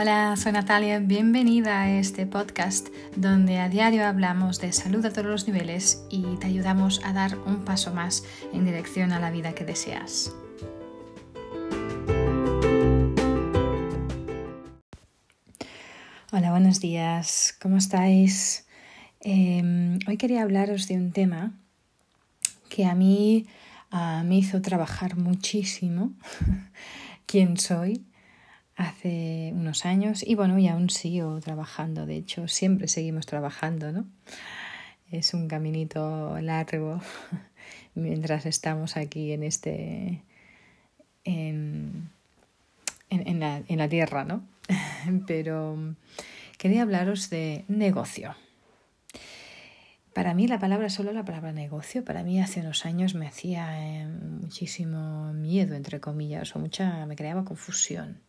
Hola, soy Natalia, bienvenida a este podcast donde a diario hablamos de salud a todos los niveles y te ayudamos a dar un paso más en dirección a la vida que deseas. Hola, buenos días, ¿cómo estáis? Em, hoy quería hablaros de un tema que a mí ah, me hizo trabajar muchísimo quién soy hace unos años y bueno, y aún sigo trabajando, de hecho siempre seguimos trabajando, ¿no? Es un caminito largo mientras estamos aquí en este... en, en, la, en la tierra, ¿no? Pero quería hablaros de negocio. Para mí la palabra, solo la palabra negocio, para mí hace unos años me hacía eh, muchísimo miedo, entre comillas, o mucha, me creaba confusión.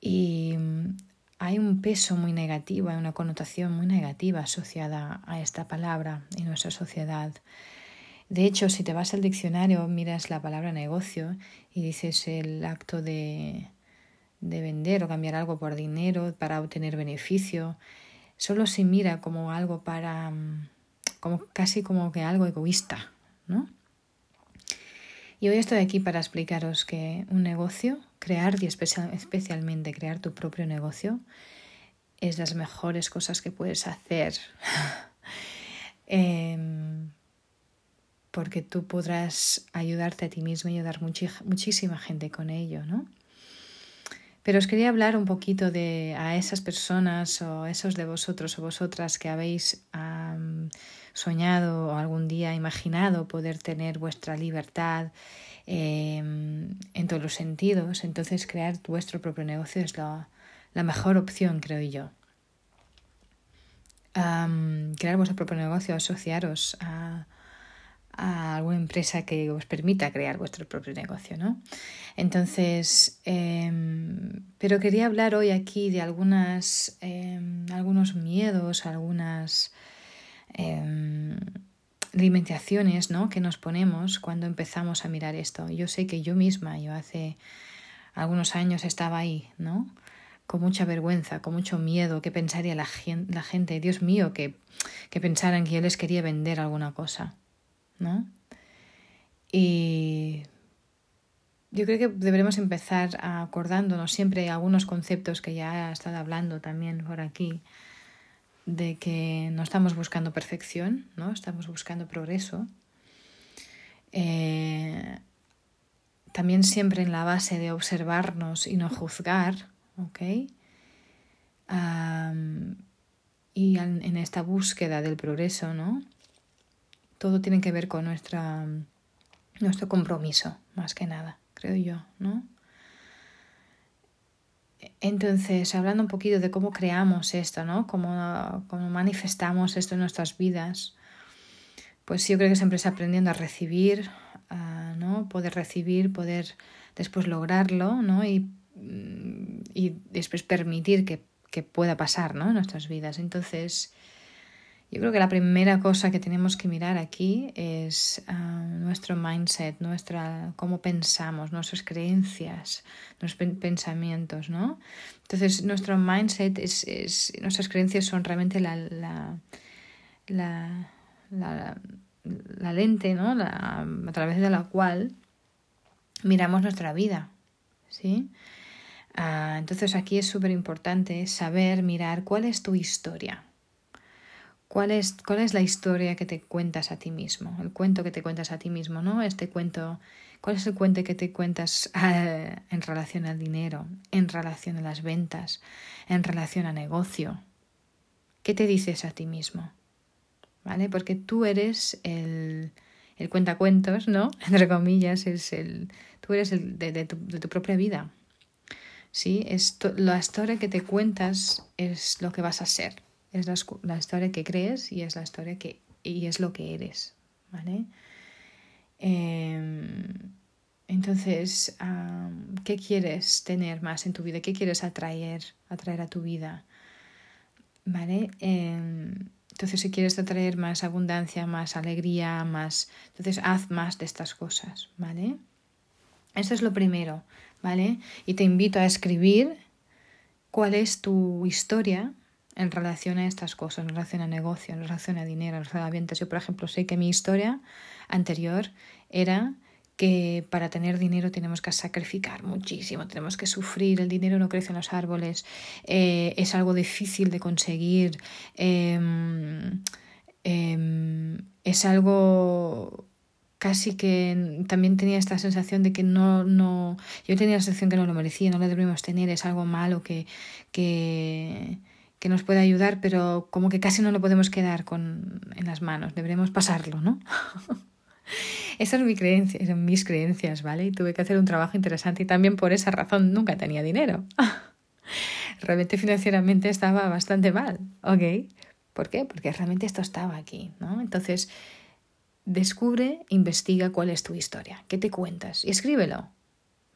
Y mm, hay un peso muy negativo, hay una connotación muy negativa asociada a esta palabra en nuestra sociedad. De hecho, si te vas al diccionario, miras la palabra negocio y dices el acto de, de vender o cambiar algo por dinero para obtener beneficio, solo se mira como algo para, mm, como casi como que algo egoísta, ¿no? Y hoy estoy aquí para explicaros que un negocio, crear y especialmente crear tu propio negocio, es las mejores cosas que puedes hacer. Em, porque tú podrás ayudarte a ti mismo y ayudar muchísima gente con ello, ¿no? Pero os quería hablar un poquito de a esas personas o esos de vosotros o vosotras que habéis soñado o algún día imaginado poder tener vuestra libertad em, en todos los sentidos. Entonces crear vuestro propio negocio es la, mejor opción, creo yo. crear vuestro propio negocio, asociaros a a alguna empresa que os permita crear vuestro propio negocio, ¿no? Entonces, em, pero quería hablar hoy aquí de algunas, em, algunos miedos, algunas eh, limitaciones, ¿no? Que nos ponemos cuando empezamos a mirar esto. Yo sé que yo misma, yo hace algunos años estaba ahí, ¿no? Con mucha vergüenza, con mucho miedo, que pensaría la gente, la gente Dios mío, que, que pensaran que yo les quería vender alguna cosa. ¿No? Y yo creo que deberemos empezar acordándonos siempre algunos conceptos que ya he estado hablando también por aquí, de que no estamos buscando perfección, ¿no? Estamos buscando progreso. Eh, también siempre en la base de observarnos y no juzgar, ¿ok? y en esta búsqueda del progreso, ¿no? Todo tiene que ver con nuestra, nuestro compromiso, más que nada, creo yo, ¿no? Entonces, hablando un poquito de cómo creamos esto, ¿no? Cómo, cómo manifestamos esto en nuestras vidas, pues yo creo que siempre es aprendiendo a recibir, ¿no? Poder recibir, poder después lograrlo, ¿no? Y, y después permitir que, que pueda pasar, ¿no? En nuestras vidas. Entonces, yo creo que la primera cosa que tenemos que mirar aquí es ah, nuestro mindset, nuestra, cómo pensamos, nuestras creencias, nuestros pensamientos, ¿no? Entonces, nuestro mindset es, es nuestras creencias son realmente la, la, la, la, lente, ¿no? a través de la cual miramos nuestra vida, ¿sí? Ah, entonces, aquí es súper importante saber mirar cuál es tu historia. ¿Cuál es, ¿Cuál es la historia que te cuentas a ti mismo? El cuento que te cuentas a ti mismo, ¿no? Este cuento, ¿cuál es el cuento que te cuentas eh, en relación al dinero, en relación a las ventas, en relación a negocio? ¿Qué te dices a ti mismo? ¿Vale? Porque tú eres el, el cuentacuentos, ¿no? Entre comillas, es el, tú eres el de, tu, de tu propia vida. ¿Sí? Es la historia que te cuentas es lo que vas a ser es la, historia que crees y es la historia que y es lo que eres, ¿vale? Em, entonces, ¿qué quieres tener más en tu vida? ¿Qué quieres atraer, atraer a tu vida? ¿Vale? Em, entonces, si quieres atraer más abundancia, más alegría, más, entonces haz más de estas cosas, ¿vale? Eso es lo primero, ¿vale? Y te invito a escribir cuál es tu historia en relación a estas cosas, en relación a negocio, en relación a dinero, en relación a ventas. Yo, por ejemplo, sé que mi historia anterior era que para tener dinero tenemos que sacrificar muchísimo, tenemos que sufrir, el dinero no crece en los árboles, eh, es algo difícil de conseguir, em, em, es algo casi que también tenía esta sensación de que no, no, yo tenía la sensación que no lo merecía, no lo debíamos tener, es algo malo que, que nos puede ayudar, pero como que casi no lo podemos quedar con, en las manos, deberemos pasarlo, ¿no? Esas son, mi creencia, son mis creencias, ¿vale? Y tuve que hacer un trabajo interesante y también por esa razón nunca tenía dinero. realmente financieramente estaba bastante mal, ¿ok? ¿Por qué? Porque realmente esto estaba aquí, ¿no? Entonces, descubre, investiga cuál es tu historia, qué te cuentas y escríbelo,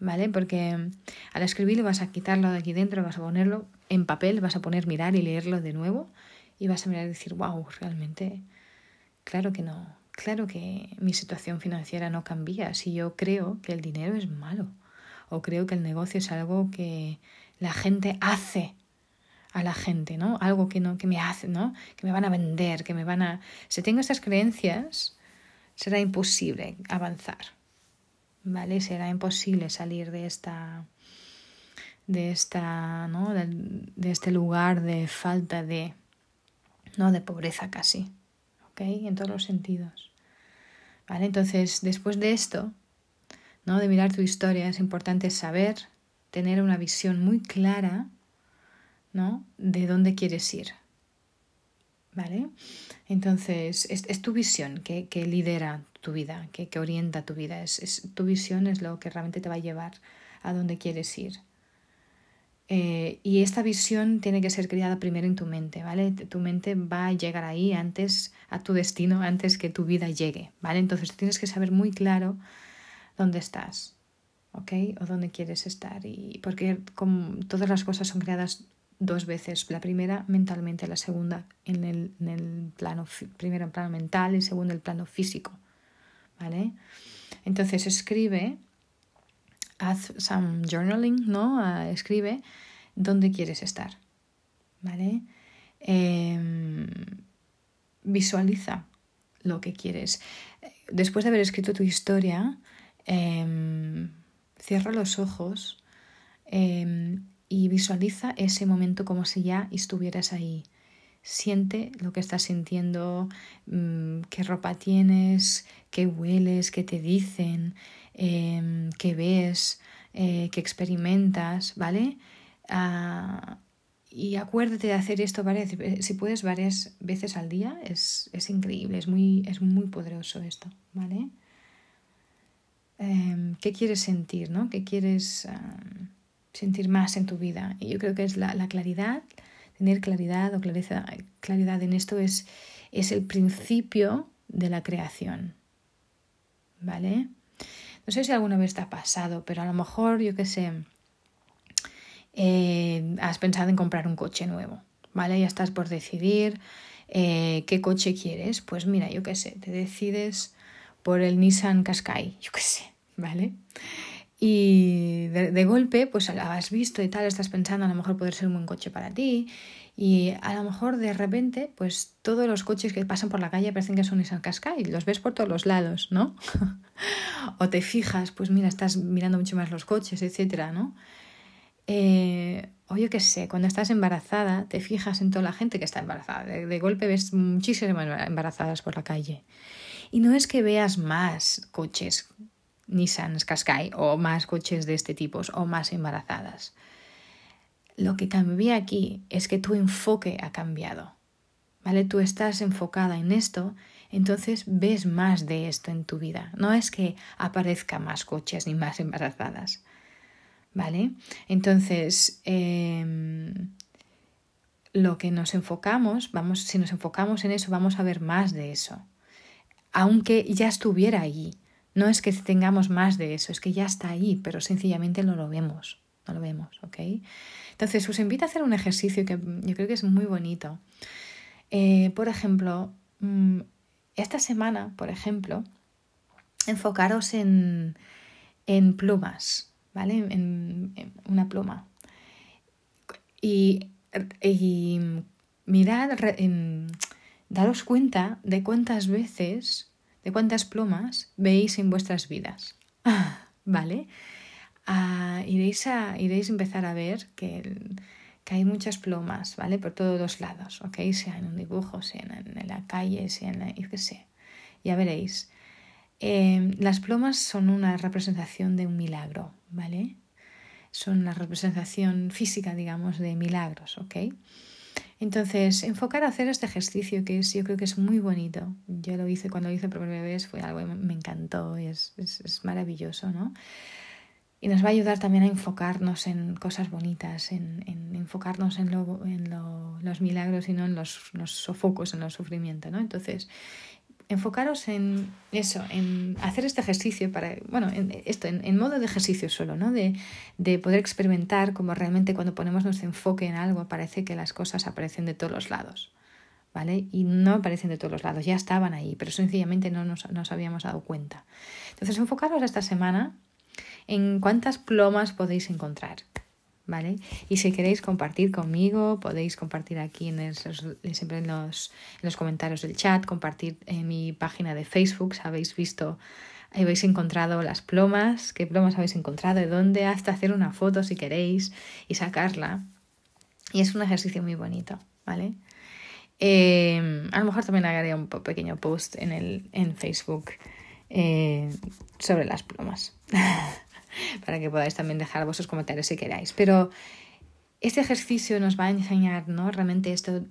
¿vale? Porque al escribirlo vas a quitarlo de aquí dentro, vas a ponerlo en papel, vas a poner mirar y leerlo de nuevo y vas a mirar y decir, wow, realmente, claro que no, claro que mi situación financiera no cambia si yo creo que el dinero es malo o creo que el negocio es algo que la gente hace a la gente, ¿no? Algo que no que me hace, ¿no? Que me van a vender, que me van a si tengo esas creencias, será imposible avanzar. ¿Vale? Será imposible salir de esta de esta, ¿no? de, de este lugar de falta de no de pobreza casi. ¿Ok? En todos los sentidos. ¿Vale? Entonces, después de esto, ¿no? De mirar tu historia, es importante saber, tener una visión muy clara, ¿no? De dónde quieres ir. ¿Vale? Entonces, es, tu visión que, que, lidera tu vida, que, que orienta tu vida. Es, es, tu visión es lo que realmente te va a llevar a donde quieres ir. Eh, y esta visión tiene que ser creada primero en tu mente, ¿vale? Tu mente va a llegar ahí antes, a tu destino, antes que tu vida llegue, ¿vale? Entonces tienes que saber muy claro dónde estás, ¿ok? O dónde quieres estar. Y porque como todas las cosas son creadas dos veces. La primera mentalmente, la segunda en el, en el plano, primero en plano mental y segundo en el plano físico. Entonces escribe, haz some journaling, ¿no? Ah, escribe dónde quieres estar. ¿Vale? Em, visualiza lo que quieres. Después de haber escrito tu historia, em, cierra los ojos em, y visualiza ese momento como si ya estuvieras ahí. Siente lo que estás sintiendo, mm, qué ropa tienes, qué hueles, qué te dicen, em, qué ves, eh, qué experimentas, ¿vale? Ah, y acuérdate de hacer esto varias, si puedes varias veces al día, es, increíble, es muy, es muy poderoso esto, ¿vale? Em, ¿Qué quieres sentir, no? ¿Qué quieres sentir más en tu vida. Y yo creo que es la, claridad, tener claridad o clareza, claridad en esto es, es el principio de la creación. ¿Vale? No sé si alguna vez te ha pasado, pero a lo mejor, yo qué sé, eh, has pensado en comprar un coche nuevo, ¿vale? Ya estás por decidir eh, qué coche quieres. Pues mira, yo qué sé, te decides por el Nissan Qashqai, yo qué sé, ¿vale? Y de, golpe, pues lo has visto y tal, estás pensando a lo mejor poder ser un buen coche para ti. Y a lo mejor de repente, pues todos los coches que pasan por la calle parecen que son Nissan Qashqai, los ves por todos los lados, ¿no? o te fijas, pues mira, estás mirando mucho más los coches, etcétera, ¿no? Eh, o yo qué sé, cuando estás embarazada, te fijas en toda la gente que está embarazada. De, golpe ves muchísimas embarazadas por la calle. Y no es que veas más coches Nissan Qashqai o más coches de este tipo o más embarazadas. Lo que cambia aquí es que tu enfoque ha cambiado. ¿Vale? Tú estás enfocada en esto, entonces ves más de esto en tu vida. No es que aparezca más coches ni más embarazadas. ¿Vale? Entonces, em, lo que nos enfocamos, vamos, si nos enfocamos en eso, vamos a ver más de eso. Aunque ya estuviera allí, no es que tengamos más de eso, es que ya está ahí, pero sencillamente no lo vemos, no lo vemos, ¿ok? Entonces os invito a hacer un ejercicio que yo creo que es muy bonito. Eh, por ejemplo, mm, esta semana, por ejemplo, enfocaros en, en plumas, ¿vale? En, una pluma. y, y mirad, daros cuenta de cuántas veces, de cuántas plomas veis en vuestras vidas. ¿Vale? Ah, iréis, a, iréis a empezar a ver que, que, hay muchas plomas, ¿vale? Por todos los lados, ¿ok? Sea en un dibujo, sea en, la calle, sea en la... yo qué sé. Ya veréis. Em, las plomas son una representación de un milagro, ¿vale? Son la representación física, digamos, de milagros, ¿ok? Entonces, enfocar a hacer este ejercicio que es, yo creo que es muy bonito. Yo lo hice cuando lo hice por primera vez, fue algo que me encantó y es, es, maravilloso, ¿no? Y nos va a ayudar también a enfocarnos en cosas bonitas, en, en enfocarnos en, lo, en lo, los milagros y no en los, los sofocos, en los sufrimientos, ¿no? Entonces, enfocaros en eso, en hacer este ejercicio para, bueno, en esto, en, modo de ejercicio solo, ¿no? De, de, poder experimentar como realmente cuando ponemos nuestro enfoque en algo parece que las cosas aparecen de todos los lados, ¿vale? Y no aparecen de todos los lados, ya estaban ahí, pero sencillamente no nos, nos habíamos dado cuenta. Entonces, enfocaros esta semana en cuántas plomas podéis encontrar. ¿Vale? Y si queréis compartir conmigo, podéis compartir aquí en el, siempre en los, en los comentarios del chat, compartir en mi página de Facebook, si habéis visto, habéis encontrado las plomas, qué plomas habéis encontrado, de dónde, hasta hacer una foto si queréis y sacarla. Y es un ejercicio muy bonito, ¿vale? Eh, a lo mejor también haré un pequeño post en, el, en Facebook eh, sobre las plomas. para que podáis también dejar vuestros comentarios si queráis. Pero este ejercicio nos va a enseñar, ¿no? Realmente esto,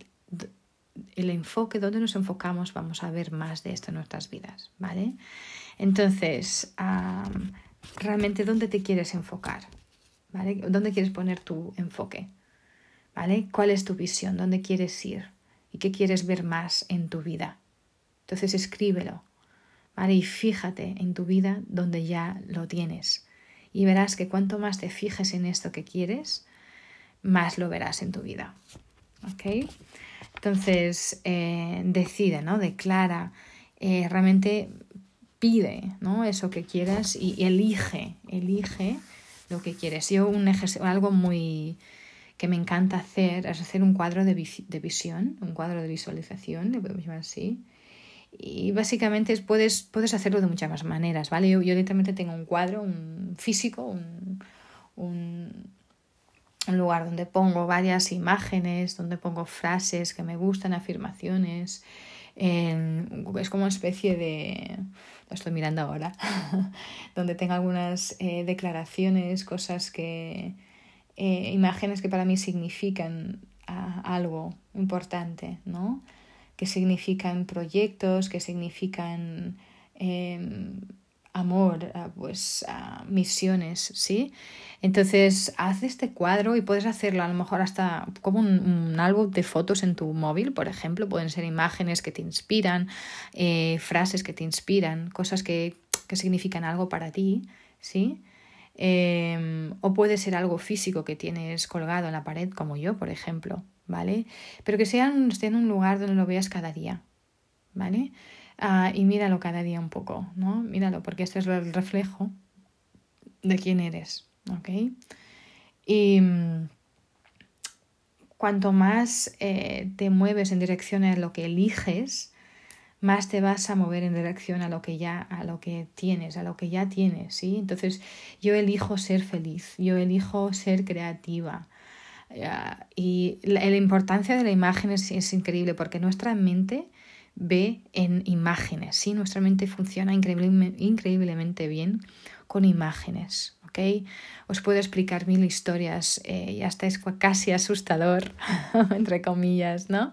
el enfoque, donde nos enfocamos, vamos a ver más de esto en nuestras vidas, ¿vale? Entonces, realmente, ¿dónde te quieres enfocar? ¿Vale? ¿Dónde quieres poner tu enfoque? ¿Vale? ¿Cuál es tu visión? ¿Dónde quieres ir? ¿Y qué quieres ver más en tu vida? Entonces escríbelo, ¿vale? Y fíjate en tu vida donde ya lo tienes y verás que cuanto más te fijes en esto que quieres, más lo verás en tu vida. ¿Ok? Entonces, eh, decide, ¿no? Declara, eh, realmente pide, ¿no? Eso que quieras y, elige, elige lo que quieres. Yo un algo muy que me encanta hacer es hacer un cuadro de, de visión, un cuadro de visualización, le podemos llamar así, y básicamente puedes, puedes hacerlo de muchas más maneras, ¿vale? Yo, yo literalmente tengo un cuadro, un físico, un, un, lugar donde pongo varias imágenes, donde pongo frases que me gustan, afirmaciones. es como una especie de... Lo estoy mirando ahora, donde tengo algunas eh, declaraciones, cosas que... Eh, imágenes que para mí significan ah, algo importante, ¿no? Que significan proyectos, que significan em, amor, pues misiones, ¿sí? Entonces, haz este cuadro y puedes hacerlo a lo mejor hasta como un, álbum de fotos en tu móvil, por ejemplo, pueden ser imágenes que te inspiran, eh, frases que te inspiran, cosas que, que significan algo para ti, ¿sí? Em, o puede ser algo físico que tienes colgado en la pared, como yo, por ejemplo, ¿vale? Pero que sean, esté en un lugar donde lo veas cada día, ¿vale? Ah, y míralo cada día un poco, ¿no? Míralo, porque este es el reflejo de quién eres, ¿ok? Y mm, cuanto más eh, te mueves en dirección a lo que eliges, más te vas a mover en dirección a lo que ya a lo que tienes, a lo que ya tienes, ¿sí? Entonces, yo elijo ser feliz, yo elijo ser creativa, y la, importancia de la imagen es, increíble porque nuestra mente ve en imágenes, ¿sí? Nuestra mente funciona increíblemente bien con imágenes, ¿ok? Os puedo explicar mil historias eh, y hasta es casi asustador, entre comillas, ¿no?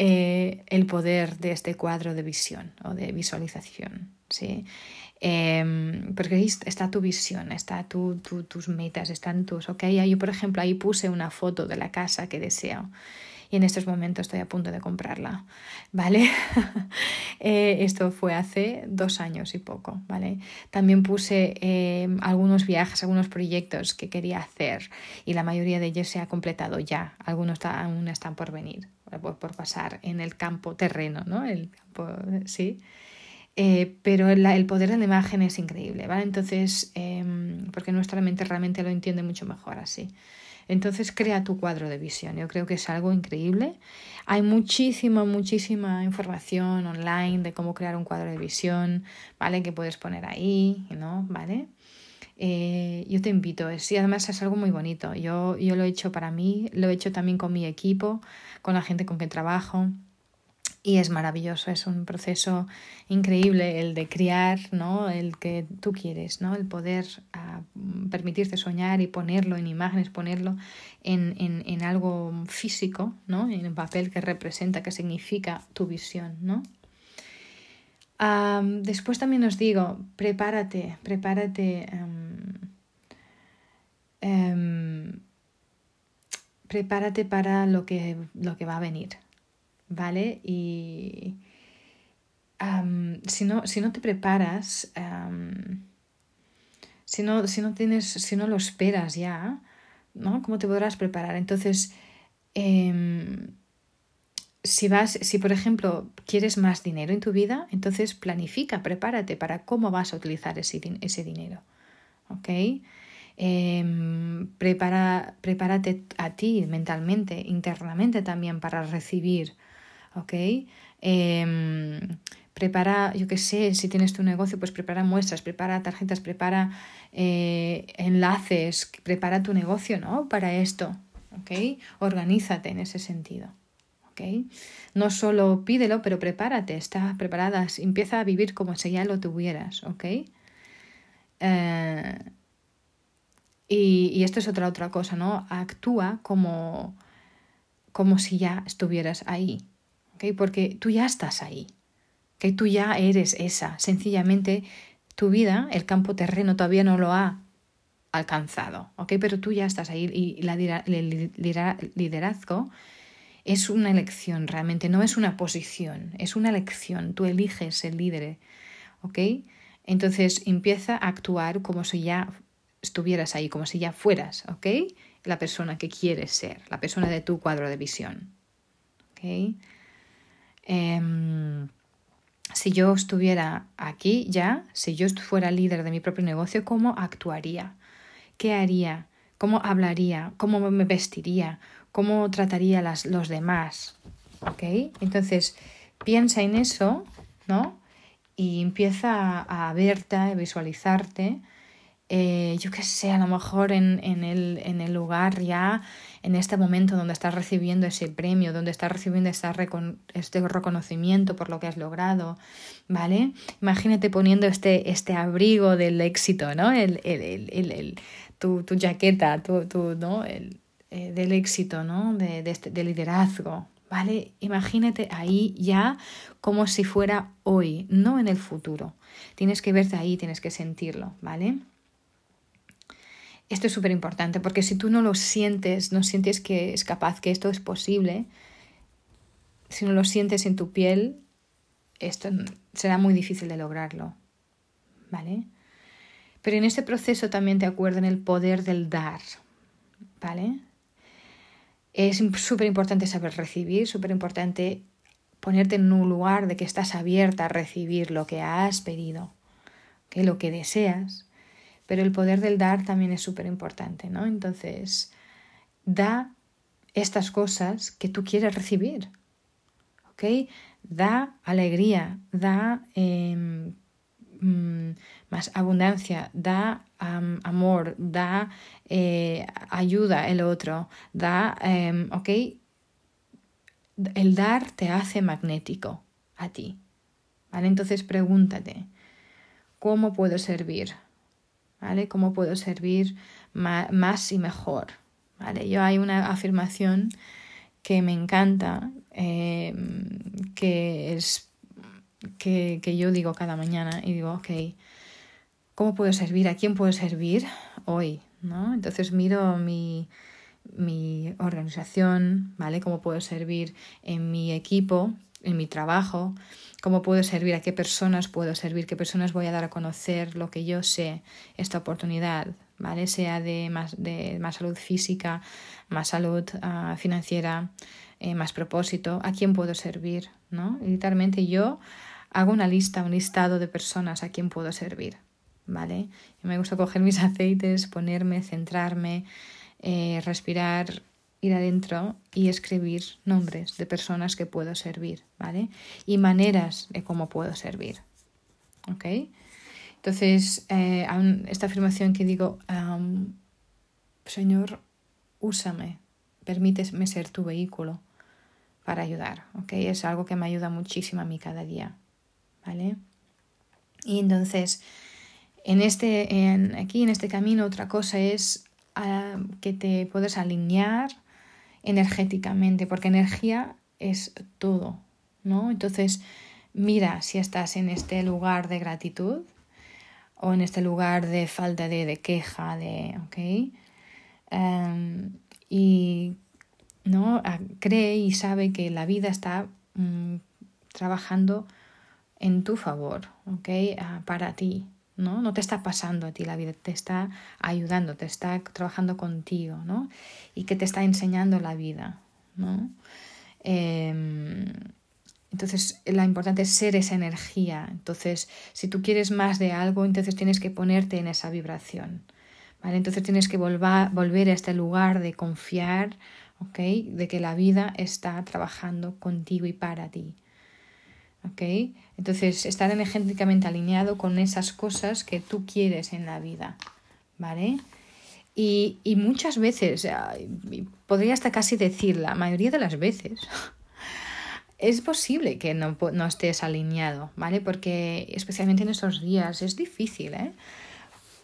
Eh, el poder de este cuadro de visión o de visualización, ¿sí? Em, porque está tu visión, está tu, tus metas, están tus, ok, yo por ejemplo ahí puse una foto de la casa que deseo y en estos momentos estoy a punto de comprarla, ¿vale? Eh, esto fue hace dos años y poco, ¿vale? También puse em, algunos viajes, algunos proyectos que quería hacer y la mayoría de ellos se ha completado ya, algunos aún están por venir, por, por pasar en el campo terreno, ¿no? El campo, sí. Eh, pero el poder de la imagen es increíble, ¿vale? Entonces, em, porque nuestra mente realmente lo entiende mucho mejor así. Entonces crea tu cuadro de visión. Yo creo que es algo increíble. Hay muchísima, muchísima información online de cómo crear un cuadro de visión, ¿vale? Que puedes poner ahí, ¿no? ¿Vale? Eh, yo te invito, y además es algo muy bonito. Yo, yo lo he hecho para mí, lo he hecho también con mi equipo, con la gente con quien trabajo. Y es maravilloso, es un proceso increíble el de criar, ¿no? El que tú quieres, ¿no? El poder ah, permitirte soñar y ponerlo en imágenes, ponerlo en, en, en algo físico, ¿no? En un papel que representa, que significa tu visión, ¿no? después también os digo, prepárate, prepárate. Prepárate para lo que, lo que va a venir, ¿vale? Y si, no, si no te preparas, si, no, si, no tienes, si no lo esperas ya, ¿no? ¿Cómo te podrás preparar? Entonces, em, si vas, si por ejemplo quieres más dinero en tu vida, entonces planifica, prepárate para cómo vas a utilizar ese, ese dinero. ¿Ok? Em, prepara, prepárate a ti mentalmente, internamente también para recibir ¿ok? Em, prepara, yo qué sé, si tienes tu negocio, pues prepara muestras, prepara tarjetas, prepara eh, enlaces, prepara tu negocio, ¿no? Para esto, ¿ok? Organízate en ese sentido, ¿ok? No solo pídelo, pero prepárate, está preparada, empieza a vivir como si ya lo tuvieras, ¿ok? Eh, y, y, esto es otra, otra cosa, ¿no? Actúa como, como si ya estuvieras ahí, porque tú ya estás ahí, que tú ya eres esa. Sencillamente tu vida, el campo terreno todavía no lo ha alcanzado, ¿ok? Pero tú ya estás ahí y el liderazgo es una elección realmente, no es una posición, es una elección. Tú eliges el líder, ¿ok? Entonces empieza a actuar como si ya estuvieras ahí, como si ya fueras, ¿ok? La persona que quieres ser, la persona de tu cuadro de visión, ¿ok? Em, si yo estuviera aquí ya, si yo fuera líder de mi propio negocio, ¿cómo actuaría? ¿Qué haría? ¿Cómo hablaría? ¿Cómo me vestiría? ¿Cómo trataría a los demás? ¿Ok? Entonces, piensa en eso, ¿no? Y empieza a, verte, a visualizarte eh, yo qué sé, a lo mejor en, en, el, en, el, lugar ya, en este momento donde estás recibiendo ese premio, donde estás recibiendo este, reconocimiento por lo que has logrado, ¿vale? Imagínate poniendo este, este abrigo del éxito, ¿no? El, el, el tu, tu, jaqueta, tu, tu, ¿no? Eh, del éxito, ¿no? De, de, este, de liderazgo, ¿vale? Imagínate ahí ya como si fuera hoy, no en el futuro. Tienes que verte ahí, tienes que sentirlo, ¿vale? Esto es súper importante porque si tú no lo sientes, no sientes que es capaz, que esto es posible, si no lo sientes en tu piel, esto será muy difícil de lograrlo. ¿Vale? Pero en este proceso también te acuerdo en el poder del dar. ¿Vale? Es súper importante saber recibir, súper importante ponerte en un lugar de que estás abierta a recibir lo que has pedido, que lo que deseas pero el poder del dar también es súper importante, ¿no? Entonces, da estas cosas que tú quieres recibir, ¿ok? Da alegría, da em, mm, más abundancia, da amor, da eh, ayuda el otro, da, em, ¿ok? El dar te hace magnético a ti, ¿vale? Entonces pregúntate, ¿cómo puedo servir? ¿Vale? ¿Cómo puedo servir más y mejor? ¿vale? Yo hay una afirmación que me encanta, eh, que es que, que, yo digo cada mañana y digo, ok, ¿cómo puedo servir? ¿A quién puedo servir hoy? ¿no? Entonces miro mi, mi organización, ¿vale? ¿Cómo puedo servir en mi equipo, en mi trabajo? cómo puedo servir, a qué personas puedo servir, qué personas voy a dar a conocer lo que yo sé, esta oportunidad, ¿vale? Sea de más, de más salud física, más salud ah, financiera, eh, más propósito, a quién puedo servir, ¿no? literalmente yo hago una lista, un listado de personas a quién puedo servir, ¿vale? me gusta coger mis aceites, ponerme, centrarme, eh, respirar, ir adentro y escribir nombres de personas que puedo servir, ¿vale? Y maneras de cómo puedo servir, ¿ok? Entonces, eh, esta afirmación que digo, Señor, úsame, permíteme ser tu vehículo para ayudar, ¿ok? Es algo que me ayuda muchísimo a mí cada día, ¿vale? Y entonces, en este, en, aquí en este camino, otra cosa es que te puedes alinear energéticamente, porque energía es todo, ¿no? Entonces, mira si estás en este lugar de gratitud o en este lugar de falta de, de queja, de, ¿ok? Em, y ¿no? Cree y sabe que la vida está mm, trabajando en tu favor, ¿ok? Para ti, ¿no? No te está pasando a ti la vida, te está ayudando, te está trabajando contigo, ¿no? Y que te está enseñando la vida, ¿no? Em, entonces, lo importante es ser esa energía. Entonces, si tú quieres más de algo, entonces tienes que ponerte en esa vibración. ¿vale? Entonces tienes que volver, a este lugar de confiar, ¿ok? De que la vida está trabajando contigo y para ti. Entonces, estar energéticamente alineado con esas cosas que tú quieres en la vida. ¿Vale? Y, y muchas veces, podría hasta casi decir la mayoría de las veces, es posible que no, no estés alineado, ¿vale? Porque especialmente en estos días es difícil, ¿eh?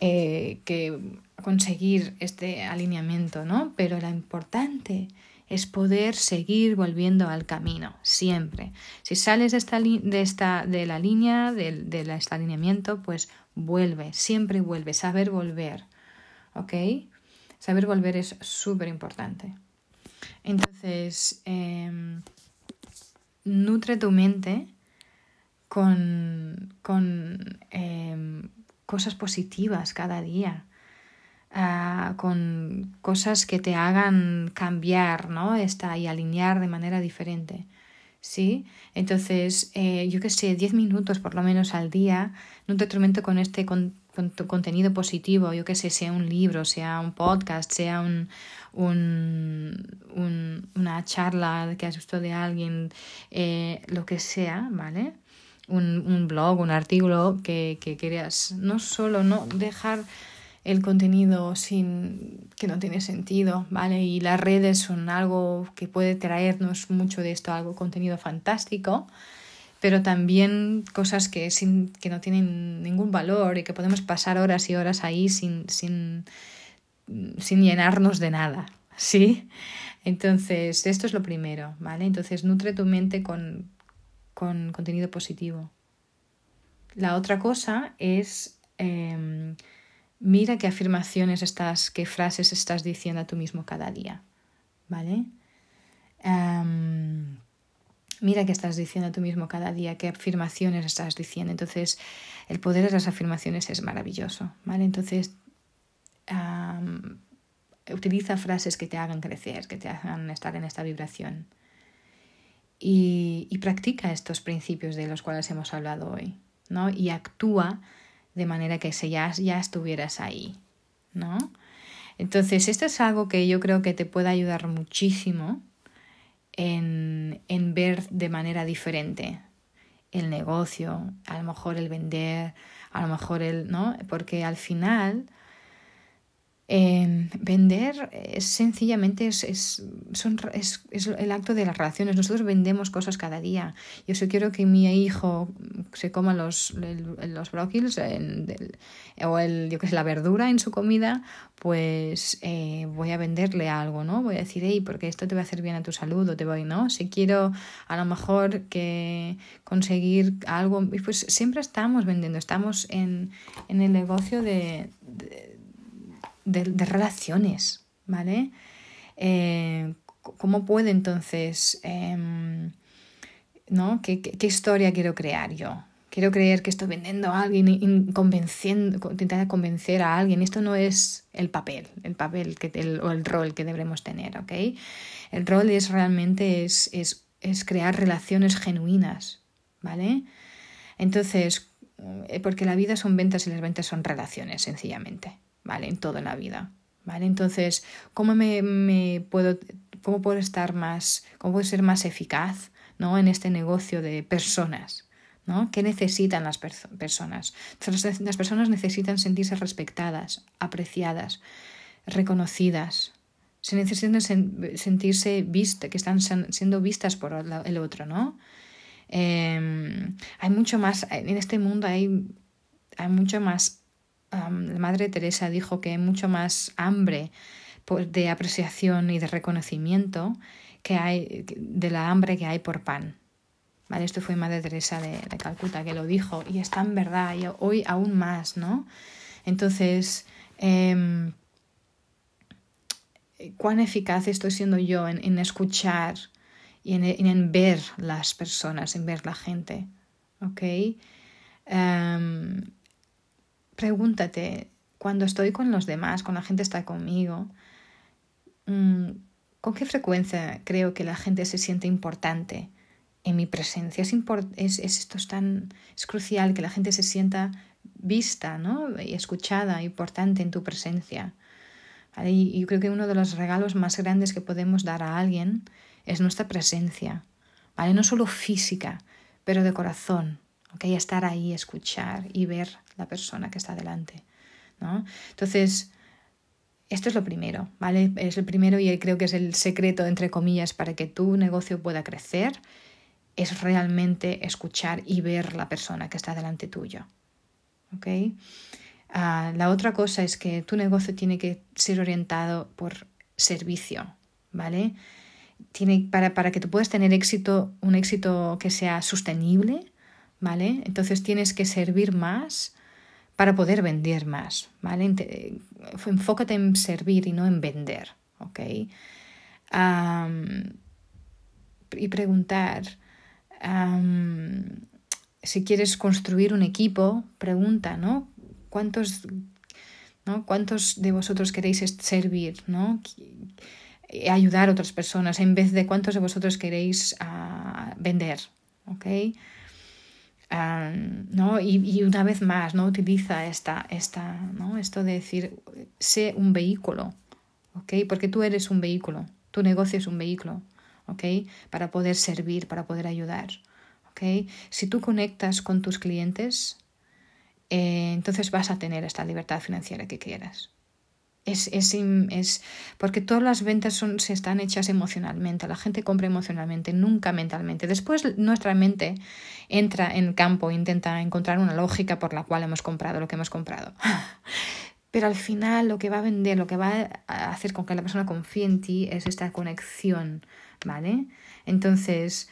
Eh, que conseguir este alineamiento, ¿no? Pero lo importante es poder seguir volviendo al camino, siempre. Si sales de, esta, de, esta, de la línea, de, de este alineamiento, pues vuelve, siempre vuelve, saber volver, ¿ok? Saber volver es súper importante. Entonces, em, nutre tu mente con, con em, cosas positivas cada día, ah, con cosas que te hagan cambiar, ¿no? Esta, y alinear de manera diferente. ¿Sí? Entonces, eh, yo que sé, 10 minutos por lo menos al día, no te atormento con este con, contenido positivo, yo que sé, sea un libro, sea un podcast, sea un, un, una charla que has visto de alguien, eh, lo que sea, ¿vale? un, un blog, un artículo que, que querías no solo no dejar el contenido sin que no tiene sentido, ¿vale? Y las redes son algo que puede traernos mucho de esto, algo contenido fantástico, pero también cosas que, sin, que no tienen ningún valor y que podemos pasar horas y horas ahí sin, sin, sin llenarnos de nada, ¿sí? Entonces, esto es lo primero, ¿vale? Entonces, nutre tu mente con, con contenido positivo. La otra cosa es em, mira qué afirmaciones estás, qué frases estás diciendo a tú mismo cada día. ¿Vale? Em, mira qué estás diciendo a tú mismo cada día, qué afirmaciones estás diciendo. Entonces, el poder de las afirmaciones es maravilloso. ¿Vale? Entonces, utiliza frases que te hagan crecer, que te hagan estar en esta vibración y, practica estos principios de los cuales hemos hablado hoy, ¿no? Y actúa de manera que se ya, ya estuvieras ahí, ¿no? Entonces, esto es algo que yo creo que te puede ayudar muchísimo en, en ver de manera diferente el negocio, a lo mejor el vender, a lo mejor el, ¿no? Porque al final vender es sencillamente es, es, son, es, es, el acto de las relaciones. Nosotros vendemos cosas cada día. Yo si quiero que mi hijo se coma los, los o el, yo que sé, la verdura en su comida, pues eh, voy a venderle algo, ¿no? Voy a decir, hey, porque esto te va a hacer bien a tu salud o te voy, ¿no? Si quiero a lo mejor que conseguir algo, pues siempre estamos vendiendo, estamos en, en el negocio de, relaciones, ¿vale? Eh, ¿Cómo puedo entonces, em, ¿no? ¿Qué, ¿Qué, historia quiero crear yo? Quiero creer que estoy vendiendo a alguien y convenciendo, intentando convencer a alguien. Esto no es el papel, el papel que, el, o el rol que debemos tener, ¿ok? El rol es realmente es, es, es crear relaciones genuinas, ¿vale? Entonces, eh, porque la vida son ventas y las ventas son relaciones, sencillamente. ¿Vale? En toda la vida, ¿vale? Entonces, ¿cómo me, me puedo, cómo puedo estar más, cómo puedo ser más eficaz, ¿no? En este negocio de personas, ¿no? ¿Qué necesitan las personas? Las personas necesitan sentirse respetadas, apreciadas, reconocidas. Se necesitan sentirse vistas, que están siendo vistas por el otro, ¿no? Em, hay mucho más, en este mundo hay, hay mucho más, la Madre Teresa dijo que hay mucho más hambre de apreciación y de reconocimiento que hay, de la hambre que hay por pan. ¿Vale? Esto fue Madre Teresa de, Calcuta que lo dijo y está en verdad y hoy aún más, ¿no? Entonces, em, cuán eficaz estoy siendo yo en, escuchar y en, ver las personas, en ver la gente. ¿Ok? Em, pregúntate, cuando estoy con los demás, cuando la gente está conmigo, mm, ¿con qué frecuencia creo que la gente se siente importante en mi presencia? Es, es, esto es tan es crucial que la gente se sienta vista ¿no? y escuchada, importante en tu presencia. Y yo creo que uno de los regalos más grandes que podemos dar a alguien es nuestra presencia, ¿vale? No solo física, pero de corazón, Estar ahí, escuchar y ver la persona que está delante, ¿no? Entonces, esto es lo primero, ¿vale? Es el primero y creo que es el secreto, entre comillas, para que tu negocio pueda crecer, es realmente escuchar y ver la persona que está delante tuyo. Ah, la otra cosa es que tu negocio tiene que ser orientado por servicio, ¿vale? Tiene, para, para que tú puedas tener éxito, un éxito que sea sostenible, ¿vale? Entonces tienes que servir más para poder vender más, ¿vale? enfócate en servir y no en vender, ¿ok? y preguntar, si quieres construir un equipo, pregunta, ¿no? ¿Cuántos, ¿no? ¿Cuántos de vosotros queréis servir, ¿no? ayudar a otras personas en vez de cuántos de vosotros queréis uh, vender? ¿ok? ¿No? Y, una vez más, ¿no? Utiliza esta, esta, ¿no? Esto de decir, sé un vehículo, ¿ok? Porque tú eres un vehículo, tu negocio es un vehículo, ¿ok? Para poder servir, para poder ayudar, ¿ok? Si tú conectas con tus clientes, eh, entonces vas a tener esta libertad financiera que quieras. Es, es, es, porque todas las ventas son, se están hechas emocionalmente, la gente compra emocionalmente, nunca mentalmente. Después nuestra mente entra en campo e intenta encontrar una lógica por la cual hemos comprado lo que hemos comprado. Pero al final lo que va a vender, lo que va a hacer con que la persona confíe en ti es esta conexión, ¿vale? Entonces,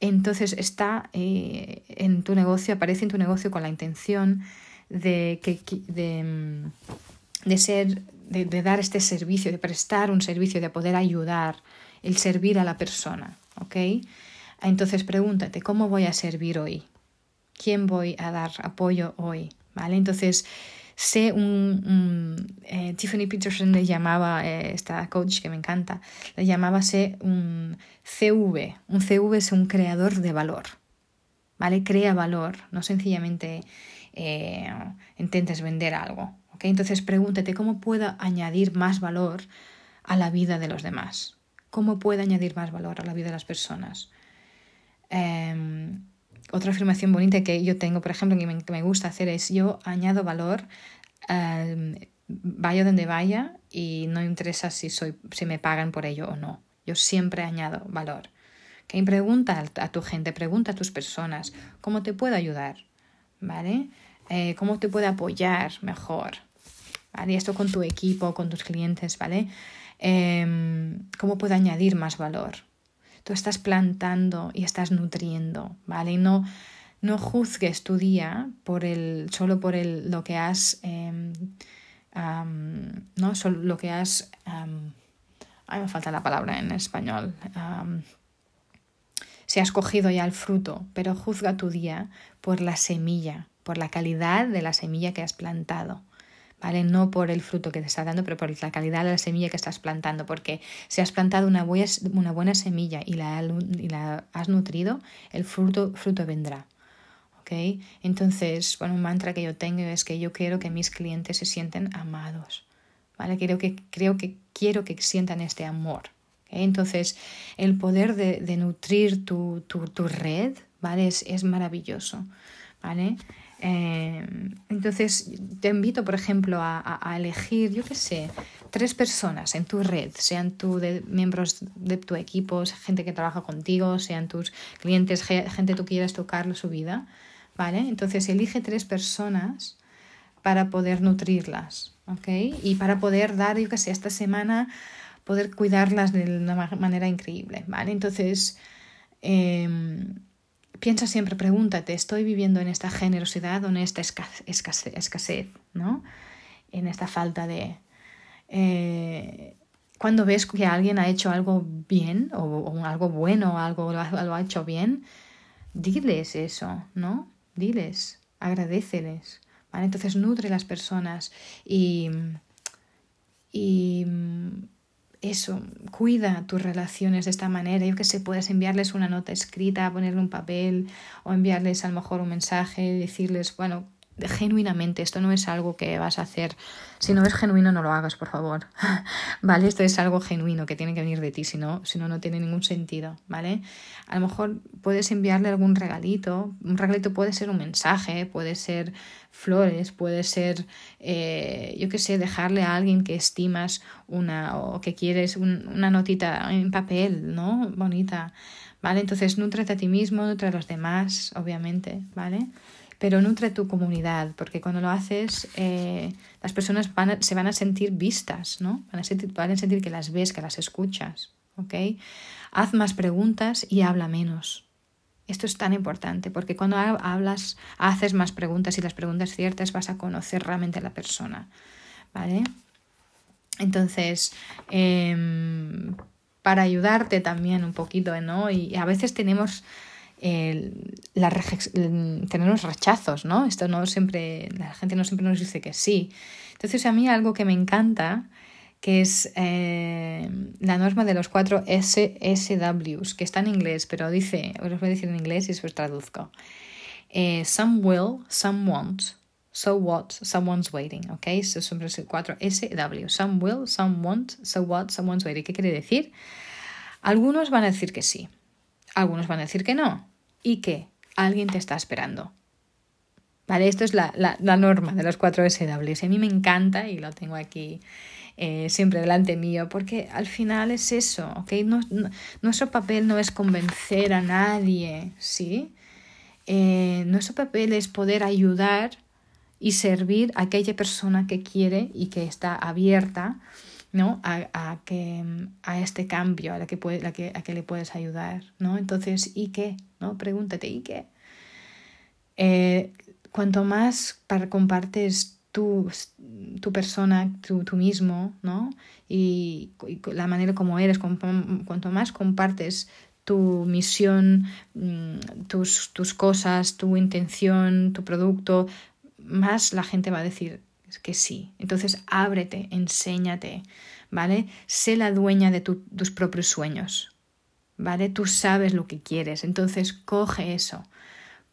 entonces está eh, en tu negocio, aparece en tu negocio con la intención de, que, de, de ser, de, dar este servicio, de prestar un servicio, de poder ayudar, el servir a la persona. ¿Ok? Entonces pregúntate, ¿cómo voy a servir hoy? ¿Quién voy a dar apoyo hoy? ¿Vale? Entonces, sé un, eh, Tiffany Peterson le llamaba, eh, esta coach que me encanta, le llamaba sé un CV. Un CV es un creador de valor, ¿vale? Crea valor, no sencillamente eh, intentes vender algo, Entonces pregúntate cómo puedo añadir más valor a la vida de los demás. ¿Cómo puedo añadir más valor a la vida de las personas? Em, otra afirmación bonita que yo tengo, por ejemplo, que me, gusta hacer es yo añado valor, eh, vaya donde vaya y no interesa si, soy, si me pagan por ello o no. Yo siempre añado valor. Que pregunta a tu gente, pregunta a tus personas, ¿cómo te puedo ayudar? ¿Vale? Eh, ¿Cómo te puedo apoyar mejor? ¿Vale? Esto con tu equipo, con tus clientes, ¿vale? Em, ¿Cómo puedo añadir más valor? tú estás plantando y estás nutriendo, ¿vale? Y no, no juzgues tu día por el, solo por el, lo que has, eh, ¿no? Solo lo que has, ay, me falta la palabra en español, si has cogido ya el fruto, pero juzga tu día por la semilla, por la calidad de la semilla que has plantado. ¿vale? No por el fruto que te está dando, pero por la calidad de la semilla que estás plantando, porque si has plantado una buena, una buena semilla y la, y la, has nutrido, el fruto, fruto vendrá. ¿ok? Entonces, bueno, un mantra que yo tengo es que yo quiero que mis clientes se sienten amados, ¿vale? Creo que, creo que quiero que sientan este amor. Entonces, el poder de, nutrir tu, tu, red, ¿vale? Es, es maravilloso, ¿vale? Eh, entonces, te invito, por ejemplo, a, elegir, yo qué sé, tres personas en tu red, sean de, miembros de tu equipo, gente que trabaja contigo, sean tus clientes, gente que tú quieras tocar su vida, ¿vale? Entonces, elige tres personas para poder nutrirlas, ¿ok? Y para poder dar, yo qué sé, esta semana, poder cuidarlas de una manera increíble, ¿vale? Entonces, eh, piensa siempre, pregúntate, ¿estoy viviendo en esta generosidad o en esta escasez, ¿no? En esta falta de... Eh, cuando ves que alguien ha hecho algo bien o, algo bueno algo lo ha, hecho bien, diles eso, ¿no? Diles, agradeceles, ¿vale? Entonces nutre las personas y eso, cuida tus relaciones de esta manera. Yo que sé, puedes enviarles una nota escrita, ponerle un papel o enviarles a lo mejor un mensaje, decirles, bueno, genuinamente, esto no es algo que vas a hacer. Si no es genuino, no lo hagas, por favor. ¿Vale? Esto es algo genuino que tiene que venir de ti, si no, no, tiene ningún sentido. ¿Vale? A lo mejor puedes enviarle algún regalito. Un regalito puede ser un mensaje, puede ser flores, puede ser, eh, yo qué sé, dejarle a alguien que estimas una o que quieres una notita en papel, ¿no? Bonita. ¿Vale? Entonces, nutrete a ti mismo, nutre a los demás, obviamente, ¿vale? Pero nutre tu comunidad, porque cuando lo haces, eh, las personas se van a sentir vistas, ¿no? Van a sentir, van a sentir que las ves, que las escuchas, ¿ok? Haz más preguntas y habla menos. Esto es tan importante porque cuando hablas, haces más preguntas y las preguntas ciertas vas a conocer realmente a la persona, ¿vale? Entonces, em, para ayudarte también un poquito, ¿no? Y a veces tenemos el, la tenemos rechazos, ¿no? Esto no siempre, la gente no siempre nos dice que sí. Entonces a mí algo que me encanta, que es eh, la norma de los cuatro SSWs, que está en inglés, pero dice, os lo voy a decir en inglés y os traduzco. Eh, some will, some won't, so what, someone's waiting, ¿ok? Estos son los cuatro SW. Some will, some won't, so what, someone's waiting. ¿Qué quiere decir? Algunos van a decir que sí, algunos van a decir que no, y que alguien te está esperando. ¿Vale? Esto es la, norma de los cuatro SWs. A mí me encanta y lo tengo aquí eh, siempre delante mío, porque al final es eso, ¿ok? nuestro papel no es convencer a nadie, ¿sí? Eh, nuestro papel es poder ayudar y servir a aquella persona que quiere y que está abierta ¿no? A, a, que, a este cambio a la que, puede, que, a le puedes ayudar. ¿no? Entonces, ¿y qué? ¿no? Pregúntate, ¿y qué? Eh, cuanto más para, compartes tu, tu persona, tú, tú mismo, ¿no? Y, la manera como eres, cuanto más compartes tu misión, mm, tus, tus cosas, tu intención, tu producto, más la gente va a decir, que sí. Entonces ábrete, enséñate, ¿vale? Sé la dueña de tus propios sueños, ¿vale? Tú sabes lo que quieres, entonces coge eso,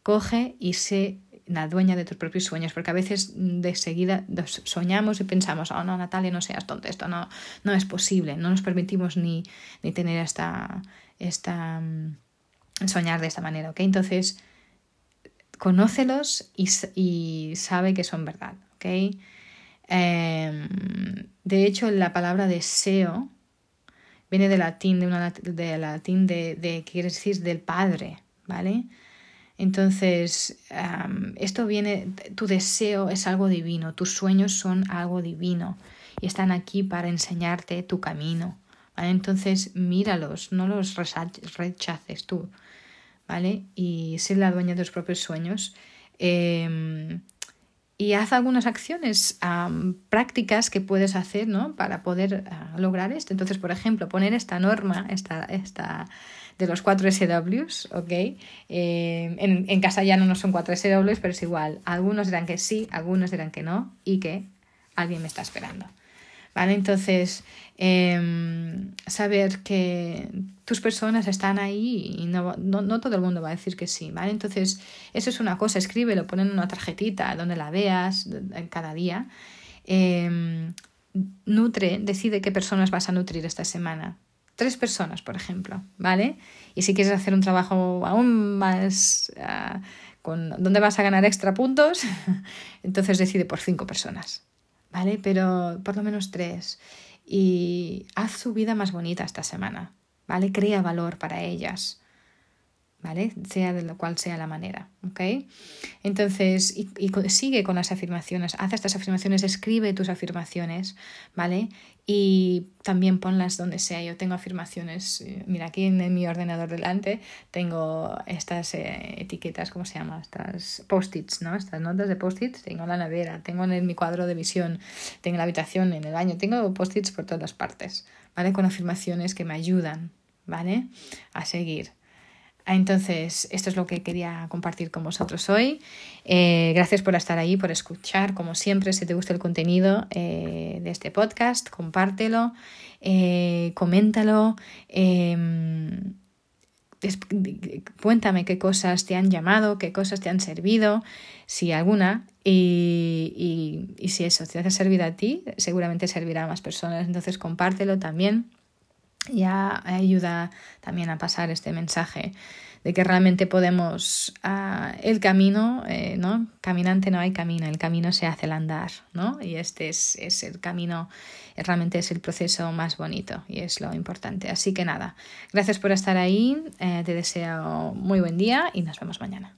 coge y sé la dueña de tus propios sueños, porque a veces de seguida soñamos y pensamos, oh no, Natalia, no seas tonta, esto no, no es posible, no nos permitimos ni, ni tener esta, esta, mm, soñar de esta manera, ¿ok? Entonces, conócelos y, y sabe que son verdad, ¿ok? Em, de hecho, la palabra deseo viene del latín, de, una, de latín de, de, quiere decir del Padre, ¿vale? Entonces, em, esto viene, tu deseo es algo divino, tus sueños son algo divino y están aquí para enseñarte tu camino. Entonces, míralos, no los rechaces tú, ¿vale? Y sé la dueña de tus propios sueños. Eh, y haz algunas acciones prácticas que puedes hacer ¿no? para poder ah, lograr esto. Entonces, por ejemplo, poner esta norma esta, esta de los cuatro SWs, ¿ok? Eh, en, en castellano no son cuatro SWs, pero es igual. Algunos dirán que sí, algunos dirán que no y que alguien me está esperando. ¿Vale? Entonces, em, saber que tus personas están ahí y no, no, todo el mundo va a decir que sí, ¿vale? Entonces, eso es una cosa, escríbelo, pon en una tarjetita donde la veas cada día. Em, nutre, decide qué personas vas a nutrir esta semana. Tres personas, por ejemplo, ¿vale? Y si quieres hacer un trabajo aún más... Uh, con dónde vas a ganar extra puntos, entonces decide por cinco personas, ¿vale? Pero por lo menos tres. Y haz su vida más bonita esta semana, ¿vale? Crea valor para ellas. ¿Vale? Sea de lo cual sea la manera. Entonces, y, sigue con las afirmaciones, haz estas afirmaciones, escribe tus afirmaciones, ¿vale? Y también ponlas donde sea. Yo tengo afirmaciones, eh, mira, aquí en, mi ordenador delante tengo estas eh, etiquetas, ¿cómo se llama? Estas post-its, ¿no? Estas notas de post-its, tengo en la nevera, tengo en mi cuadro de visión, tengo en la habitación, en el baño, tengo post-its por todas partes, ¿vale? Con afirmaciones que me ayudan, ¿vale? A seguir. Entonces, esto es lo que quería compartir con vosotros hoy. Eh, gracias por estar ahí, por escuchar. Como siempre, si te gusta el contenido eh, de este podcast, compártelo, eh, coméntalo. Em, cuéntame qué cosas te han llamado, qué cosas te han servido, si alguna, y, y si eso te ha servido a ti, seguramente servirá a más personas. Entonces, compártelo también ya ayuda también a pasar este mensaje de que realmente podemos ah, el camino, eh, ¿no? Caminante no hay camino, el camino se hace al andar, ¿no? Y este es, es, el camino, realmente es el proceso más bonito y es lo importante. Así que nada, gracias por estar ahí, eh, te deseo muy buen día y nos vemos mañana.